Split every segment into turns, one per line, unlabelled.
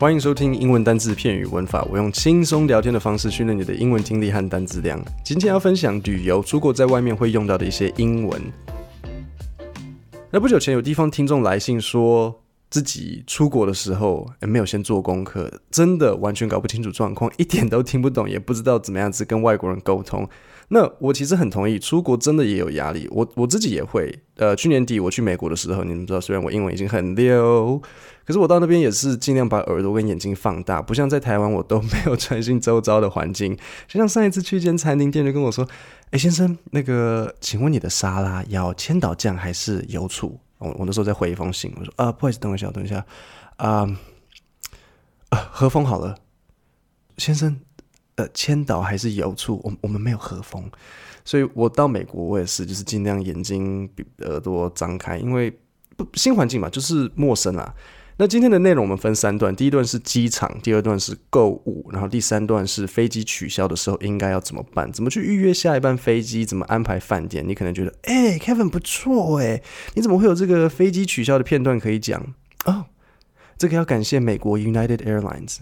欢迎收听英文单字、片语、文法。我用轻松聊天的方式训练你的英文听力和单字量。今天要分享旅游、出国在外面会用到的一些英文。那不久前有地方听众来信说，自己出国的时候也没有先做功课，真的完全搞不清楚状况，一点都听不懂，也不知道怎么样子跟外国人沟通。那我其实很同意，出国真的也有压力。我我自己也会。呃，去年底我去美国的时候，你们知道，虽然我英文已经很溜，可是我到那边也是尽量把耳朵跟眼睛放大，不像在台湾，我都没有专心周遭的环境。就像上一次去一间餐厅，店员跟我说：“哎，先生，那个，请问你的沙拉要千岛酱还是油醋？”我我那时候在回一封信，我说：“啊，不好意思，等一下，等一下，啊，啊，和风好了，先生。”呃，千岛还是油醋？我我们没有和风，所以我到美国我也是，就是尽量眼睛、耳朵张开，因为不新环境嘛，就是陌生啊。那今天的内容我们分三段，第一段是机场，第二段是购物，然后第三段是飞机取消的时候应该要怎么办？怎么去预约下一班飞机？怎么安排饭店？你可能觉得，哎，Kevin 不错哎，你怎么会有这个飞机取消的片段可以讲？哦，这个要感谢美国 United Airlines。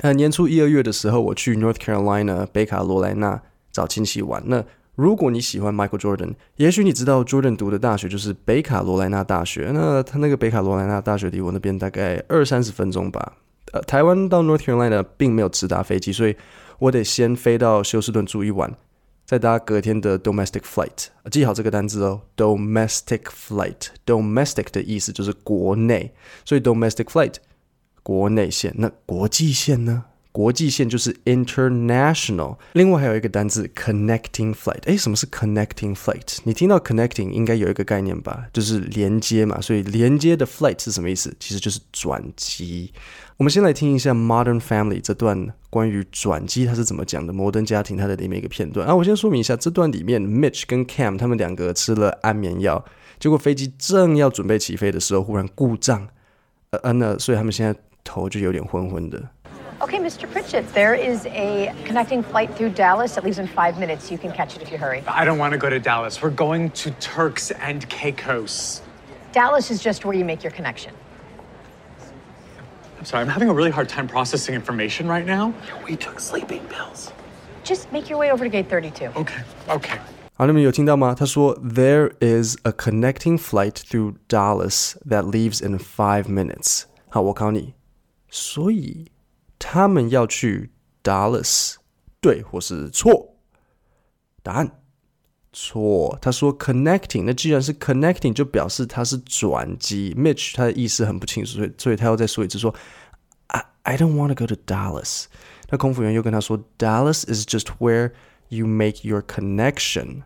呃，年初一二月的时候，我去 North Carolina 北卡罗来纳找亲戚玩。那如果你喜欢 Michael Jordan，也许你知道 Jordan 读的大学就是北卡罗来纳大学。那他那个北卡罗来纳大学离我那边大概二三十分钟吧。呃，台湾到 North Carolina 并没有直达飞机，所以我得先飞到休斯顿住一晚，再搭隔天的 domestic flight。记好这个单字哦，domestic flight。domestic 的意思就是国内，所以 domestic flight。国内线，那国际线呢？国际线就是 international。另外还有一个单字 connecting flight。诶，什么是 connecting flight？你听到 connecting 应该有一个概念吧？就是连接嘛。所以连接的 flight 是什么意思？其实就是转机。我们先来听一下 Modern Family 这段关于转机它是怎么讲的。摩登家庭它的里面一个片段啊，我先说明一下，这段里面 Mitch 跟 Cam 他们两个吃了安眠药，结果飞机正要准备起飞的时候，忽然故障。呃，呃，那所以他们现在。头就有点昏昏的。
Okay, Mr. Pritchett, there is a connecting flight through Dallas that leaves in five minutes. You can catch it if you hurry.
I don't want to go to Dallas. We're going to Turks and Caicos.
Dallas is just where you make your connection.
I'm sorry, I'm having a really hard time processing information right now.
We took sleeping pills.
Just make your way over to gate 32.
Okay, okay.
好，你们有听到吗？他说，There is a connecting flight through Dallas that leaves in five minutes. 好，我考你。 所以他们要去 Dallas，对或是错？答案错。他说 connecting，那既然是 connecting，就表示它是转机。Mitch 他的意思很不清楚，所以所以他要再说一次说，I I don't want to go to Dallas。那空服员又跟他说，Dallas is just where you make your connection。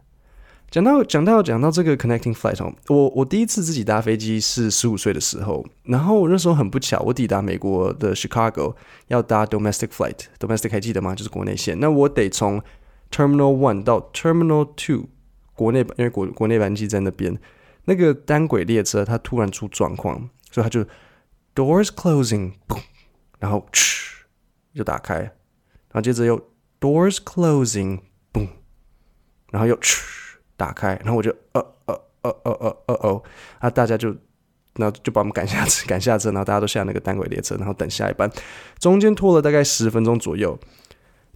讲到讲到讲到这个 connecting flight 哦，我我第一次自己搭飞机是十五岁的时候，然后那时候很不巧，我抵达美国的 Chicago 要搭 domestic flight，domestic 还记得吗？就是国内线。那我得从 Terminal One 到 Terminal Two，国内因为国国内班机在那边，那个单轨列车它突然出状况，所以它就 doors closing，boom，，然后嘘就打开，然后接着又 doors closing，boom，，然后又嘘。打开，然后我就呃呃呃呃呃呃哦，啊，大家就，然后就把我们赶下车，赶下车，然后大家都下那个单轨列车，然后等下一班，中间拖了大概十分钟左右。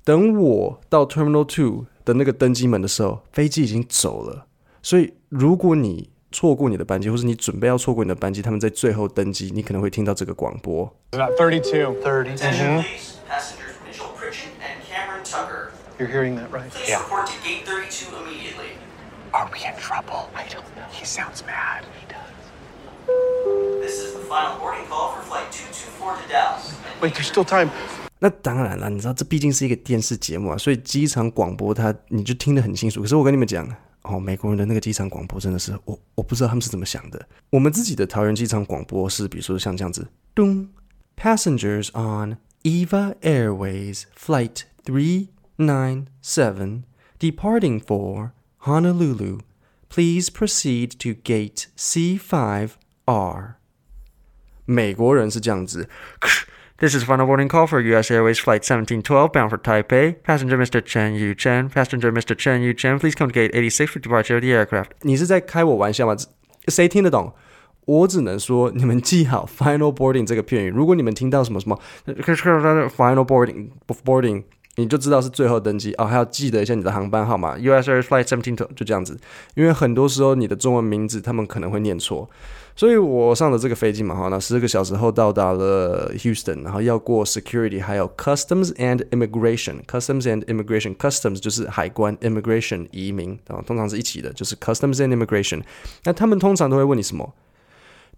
等我到 Terminal Two 的那个登机门的时候，飞机已经走了。所以如果你错过你的班机，或是你准备要错过你的班机，他们在最后登机，你可能会听到这个广播。
Thirty-two, thirty-two.
Passengers Mitchell Pritchett and Cameron Tucker.
You're hearing that right?
Please
Are we in trouble?
I don't know.
He sounds mad.
He does. This is the final boarding call for flight 224 to Dallas.
Wait, there's still time.
那当然了，你知道这毕竟是一个电视节目啊，所以机场广播它你就听得很清楚。可是我跟你们讲哦，美国人的那个机场广播真的是我我不知道他们是怎么想的。我们自己的桃园机场广播是，比如说像这样子，咚，Passengers on EVA Airways Flight Three Nine Seven departing for Honolulu, please proceed to gate C5R. 美国人是这样子。This is final boarding call for U.S. Airways Flight 1712 bound for Taipei. Passenger Mr. Chen Yu Chen. Passenger Mr. Chen Yu Chen, please come to gate 86 for departure of the aircraft. 你是在开我玩笑吗？谁听得懂？ 我只能说，你们记好 final boarding 这个片语。如果你们听到什么什么 final boarding boarding， 你就知道是最后登机哦。还要记得一下你的航班号码，US Air Flight Seventeen，就这样子。因为很多时候你的中文名字他们可能会念错，所以我上了这个飞机嘛，哈，那十个小时后到达了 Houston，然后要过 security，还有 customs and immigration，customs and immigration，customs 就是海关，immigration 移民，啊，通常是一起的，就是 customs and immigration。那他们通常都会问你什么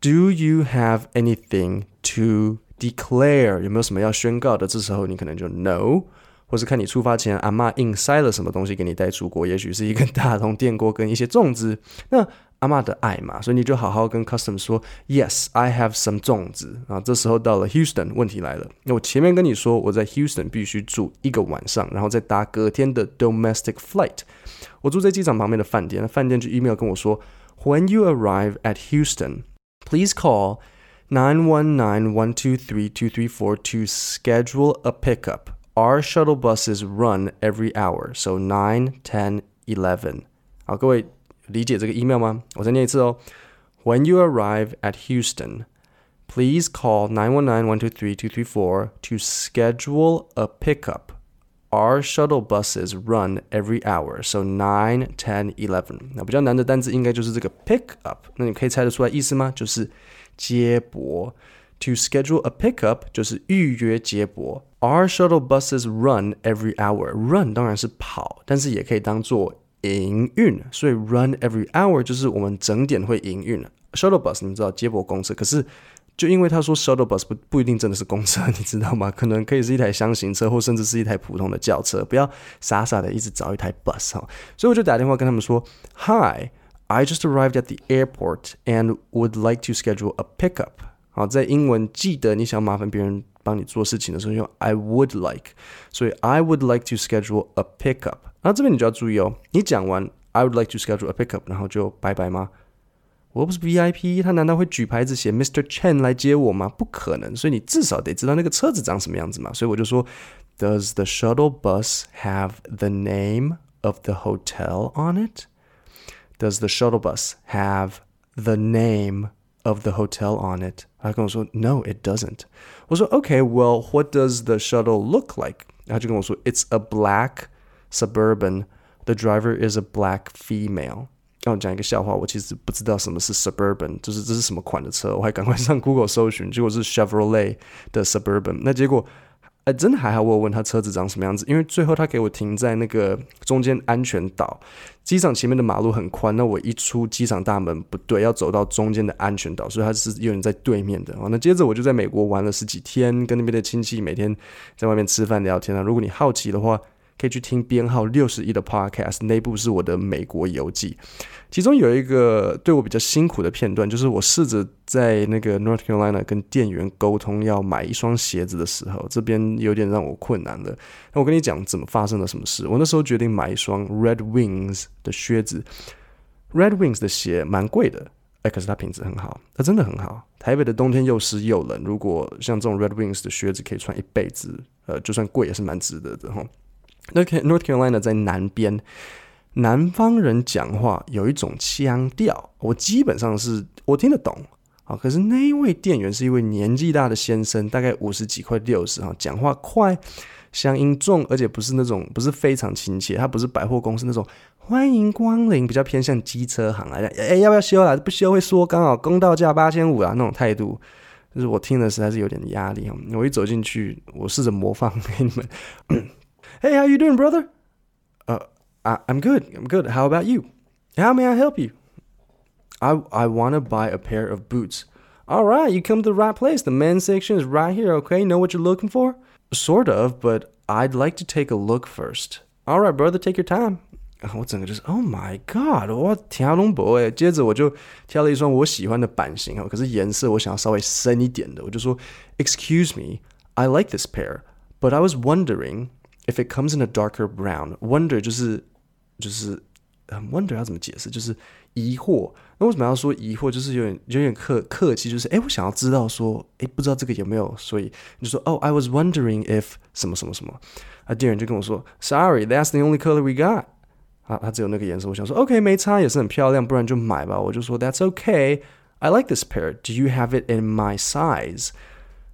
？Do you have anything to declare？有没有什么要宣告的？这时候你可能就 No，或是看你出发前阿嬷硬塞了什么东西给你带出国，也许是一个大同电锅跟一些粽子。那阿嬷的爱嘛，所以你就好好跟 Customs 说 Yes，I have some 粽子。啊，这时候到了 Houston，问题来了。那我前面跟你说我在 Houston 必须住一个晚上，然后再搭隔天的 domestic flight。我住在机场旁边的饭店，那饭店就 email 跟我说，When you arrive at Houston。Please call 919-123-234 to schedule a pickup. Our shuttle buses run every hour, so 9, 10, 11. 好，各位理解这个 email 吗？我再念一次哦。When you arrive at Houston, please call 919-123-234 to schedule a pickup. Our shuttle buses run every hour, so nine, ten, eleven. 那比较难的单词应该就是这个 pick up。那你可以猜得出来意思吗？就是接驳。 To schedule a pickup 就是预约接驳。Our shuttle buses run every hour. Run 当然是跑，但是也可以当做营运。所以 run every hour 就是我们整点会营运。Shuttle bus 你们知道接驳公车，可是。就因为他说 shuttle bus 不不一定真的是公车，你知道吗？可能可以是一台箱型车，或甚至是一台普通的轿车。不要傻傻的一直找一台 bus 哈。所以我就打电话跟他们说：Hi, I just arrived at the airport and would like to schedule a pickup。 好，在英文记得你想麻烦别人帮你做事情的时候用 I would like，所以 I would like to schedule a pickup。然后这边你就要注意哦，你讲完 I would like to schedule a pickup，然后就拜拜吗？我不是 VIP，他难道会举牌子写 Mr. Chen 来接我吗？不可能，所以你至少得知道那个车子长什么样子嘛。所以我就说，Does the shuttle bus have the name of the hotel on it? Does the shuttle bus have the name of the hotel on it? 他跟我说，No, it doesn't。我说，Okay, well, what does the shuttle look like? 他就跟我说，It's a black suburban. The driver is a black female. 让我讲一个笑话，我其实不知道什么是 Suburban，就是这是什么款的车，我还赶快上 Google 搜寻，结果是 Chevrolet 的 Suburban。那结果， 哎，真的还好，我问他车子长什么样子，因为最后他给我停在那个中间安全岛，机场前面的马路很宽，那我一出机场大门不对，要走到中间的安全岛，所以他是有人在对面的。那接着我就在美国玩了十几天，跟那边的亲戚每天在外面吃饭聊天啊。如果你好奇的话，可以去听编号六十一的 Podcast，那部是我的美国游记。其中有一个对我比较辛苦的片段，就是我试着在那个 North Carolina 跟店员沟通要买一双鞋子的时候，这边有点让我困难了。那我跟你讲怎么发生了什么事。我那时候决定买一双 Red Wings 的靴子，Red Wings 的鞋蛮贵的，哎，可是它品质很好，它真的很好。台北的冬天又湿又冷，如果像这种 Red Wings 的靴子可以穿一辈子，呃，就算贵也是蛮值得的哈。那 North Carolina 在南边，南方人讲话有一种腔调，我基本上是我听得懂啊。可是那一位店员是一位年纪大的先生，大概五十几快六十哈，讲话快，乡音重，而且不是那种不是非常亲切，他不是百货公司那种欢迎光临，比较偏向机车行来的。哎，要不要修啊？不修会说刚好公道价八千五啊那种态度，就是我听的实在是有点压力。我一走进去，我试着模仿给 你们。Hey, how you doing, brother? Uh, I, I'm good. I'm good. How about you? How may I help you? I I want to buy a pair of boots. All right, you come to the right place. The men's section is right here. Okay, know what you're looking for? Sort of, but I'd like to take a look first. All right, brother, take your time. 我整个就是 Oh my God！我天龙博诶，接着我就挑了一双我喜欢的版型哦，可是颜色我想要稍微深一点的，我就说 Excuse me, I like this pair, but I was wondering. If it comes in a darker brown, wonder 就是就是嗯，wonder 要怎么解释？就是疑惑。那为什么要说疑惑？就是有点有点客客气，就是哎，我想要知道说，哎，不知道这个有没有，所以你就说哦，I was wondering if 什么什么什么。啊，店员就跟我说，Sorry, that's the only color we got。啊，他只有那个颜色。我想说，OK，没差，也是很漂亮，不然就买吧。我就说，That's okay, I like this pair. Do you have it in my size？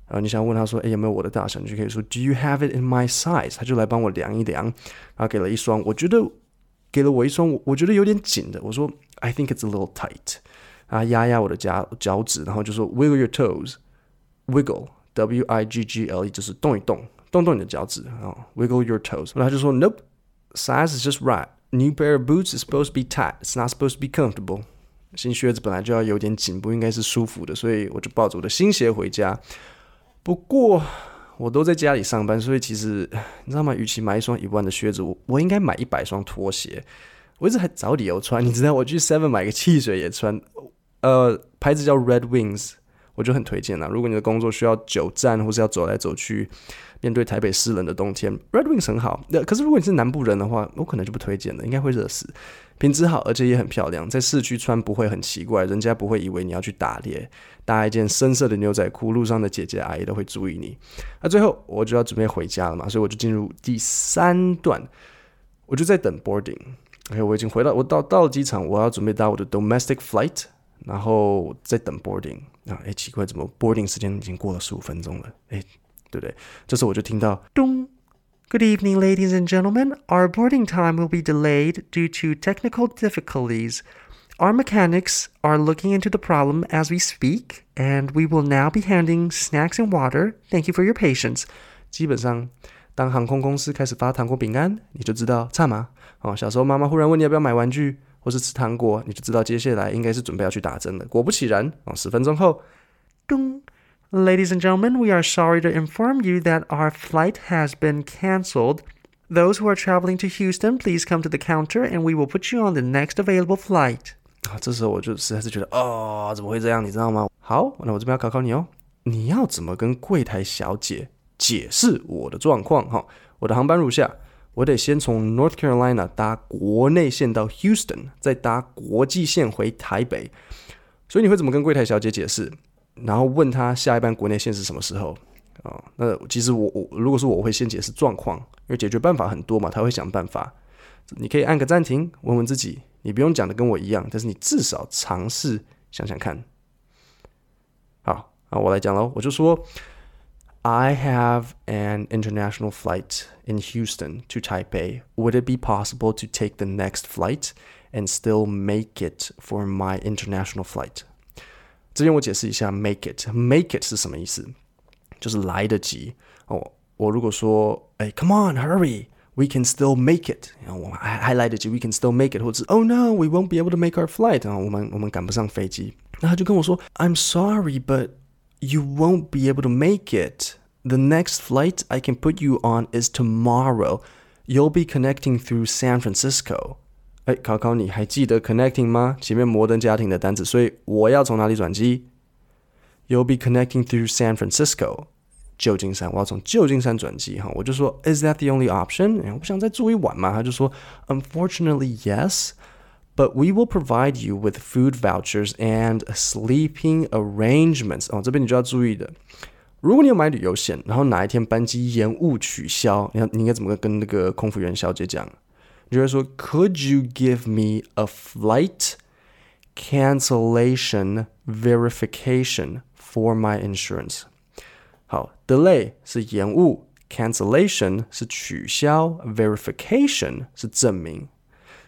然后你想问他说，诶，有没有我的大小？你就可以说，Do you have it in my size？他就来帮我量一量，然后给了一双，我觉得给了我一双，我我觉得有点紧的。我说，I think it's a little tight。啊，压压我的脚脚趾，然后就说，Wiggle your toes，wiggle，W I G G L E，就是动一动，动动你的脚趾啊，Wiggle your toes。然后他就说，Nope，size is just right。New pair of boots is supposed to be tight. It's not supposed to be comfortable. 新靴子本来就要有点紧，不应该是舒服的，所以我就抱着我的新鞋回家。 不过我都在家里上班，所以其实 你知道吗？与其买一双一万的靴子，我我应该买一百双拖鞋。我一直还找理由穿，你知道，我去 Seven 买个汽水也穿。呃，牌子叫 Red Wings，我就很推荐啦。如果你的工作需要久站，或是要走来走去，面对台北湿冷的冬天，Red Wings 很好。那可是如果你是南部人的话，我可能就不推荐了，应该会热死。品质好，而且也很漂亮，在市区穿不会很奇怪，人家不会以为你要去打猎。搭一件深色的牛仔裤，路上的姐姐阿姨都会注意你。那最后我就要准备回家了嘛，所以我就进入第三段，我就在等 boarding。OK，我已经回到，我到到了机场，我要准备搭我的 domestic flight，然后在等 boarding。啊，哎，奇怪，怎么 boarding 时间已经过了十五分钟了？哎，对不对？这时候我就听到咚。Good evening, ladies and gentlemen. Our boarding time will be delayed due to technical difficulties. Our mechanics are looking into the problem as we speak, and we will now be handing snacks and water. Thank you for your patience. 基本上，当航空公司开始发糖果饼干，你就知道差吗？哦，小时候妈妈忽然问你要不要买玩具， 或是吃糖果，你就知道接下来应该是准备要去打针了。果不其然，哦，十分钟后，咚。Ladies and gentlemen, we are sorry to inform you that our flight has been cancelled. Those who are traveling to Houston, please come to the counter and we will put you on the next available flight. 啊，这时候我就实在是觉得，哦，怎么会这样？你知道吗？好，那我这边要考考你哦，你要怎么跟柜台小姐解释我的状况？哈，我的航班如下，我得先从 North Carolina 搭国内线到 Houston，再搭国际线回台北。所以你会怎么跟柜台小姐解释？然后问他下一班国内线是什么时候啊、哦？那其实我我如果说我会先解释状况，因为解决办法很多嘛，他会想办法。你可以按个暂停，问问自己，你不用讲的跟我一样，但是你至少尝试想想看。好，那我来讲喽，我就说 ，I have an international flight in Houston to Taipei. Would it be possible to take the next flight and still make it for my international flight? 这边我解释一下，make it，make it 是什么意思？就是来得及哦。我如果说，哎，come on，hurry，we can still make it，然后我们还还来得及，we can still make it，或者是，oh no，we won't be able to make our flight，啊，我们我们赶不上飞机。那他就跟我说，I'm sorry，but you won't be able to make it。The next flight I can put you on is tomorrow. You'll be connecting through San Francisco. 哎，考考你还记得 connecting 吗？前面摩登家庭的单词，所以我要从哪里转机？You'll be connecting through San Francisco，旧金山，我要从旧金山转机哈。我就说，Is that the only option？我不想再住一晚嘛。他就说，Unfortunately, yes, but we will provide you with food vouchers and sleeping arrangements。哦，这边你就要注意的，如果你有买旅游险，然后哪一天班机延误取消，你要你应该怎么跟那个空服员小姐讲？你就会说，Could you give me a flight cancellation verification for my insurance？好，delay 是延误，cancellation 是取消，verification 是证明。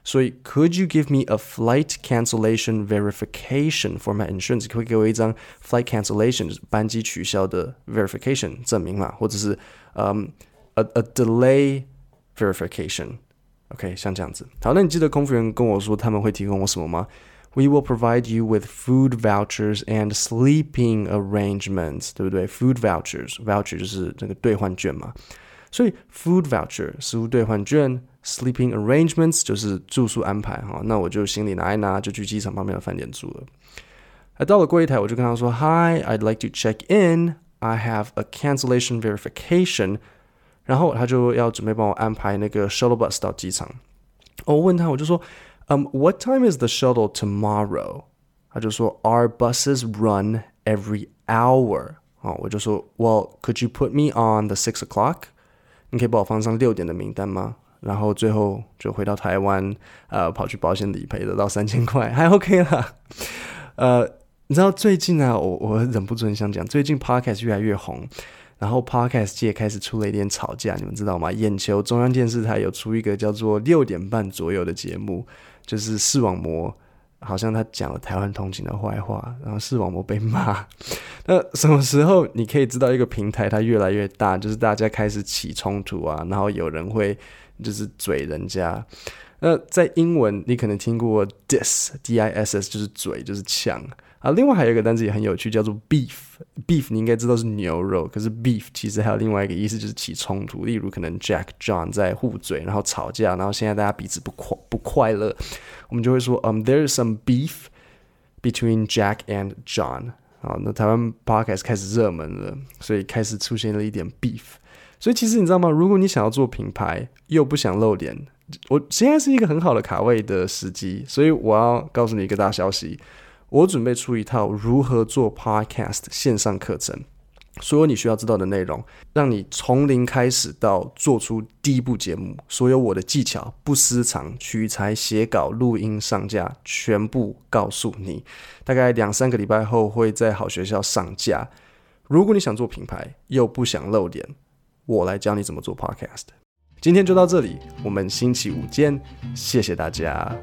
所以，Could you give me a flight cancellation verification for my insurance？可以给我一张 flight cancellation 就是班机取消的 verification 证明嘛？或者是嗯、um,，a a delay verification。OK，像这样子。好，那你记得空服员跟我说他们会提供我什么吗？We will provide you with food vouchers and sleeping arrangements，对不对？Food vouchers，voucher 就是那个兑换券嘛。所以 food voucher 食物兑换券 ，sleeping arrangements 就是住宿安排哈。那我就行李拿一拿，就去机场旁边的饭店住了。还到了柜台，我就跟他说：“Hi，I'd like to check in. I have a cancellation verification.” 然后他就要准备帮我安排那个 shuttle bus 到机场。我问他，我就说，嗯、um,，What time is the shuttle tomorrow？他就说，Our buses run every hour。哦，我就说，Well，could you put me on the six o'clock？你可以帮我放上六点的名单吗？ 然后最后就回到台湾，呃，跑去保险理赔得到三千块，还 OK 啦。呃，你知道最近啊，我我忍不住很想讲，最近 podcast 越来越红，然后 podcast 界开始出了一点吵架，你们知道吗？眼球中央电视台有出一个叫做六点半左右的节目，就是视网膜。好像他讲了台湾通勤的坏话，然后视网膜被骂。那什么时候你可以知道一个平台它越来越大，就是大家开始起冲突啊，然后有人会就是嘴人家。那在英文你可能听过 dis，d i s s 就是嘴，就是呛。啊，另外还有一个单词也很有趣，叫做 beef，beef 你应该知道是牛肉，可是 beef 其实还有另外一个意思，就是起冲突。例如可能 Jack John 在互嘴，然后吵架，然后现在大家彼此不快不快乐。我们就会说，嗯、um,，there is some beef between Jack and John。好，那台湾 podcast 开始热门了，所以开始出现了一点 beef。所以其实你知道吗？如果你想要做品牌，又不想露脸，我现在是一个很好的卡位的时机。所以我要告诉你一个大消息，我准备出一套如何做 podcast 线上课程。所有你需要知道的内容，让你从零开始到做出第一部节目，所有我的技巧、不私藏、取材、写稿、录音、上架，全部告诉你。大概两三个礼拜后会在好学校上架。如果你想做品牌又不想露脸，我来教你怎么做 Podcast。今天就到这里，我们星期五见，谢谢大家。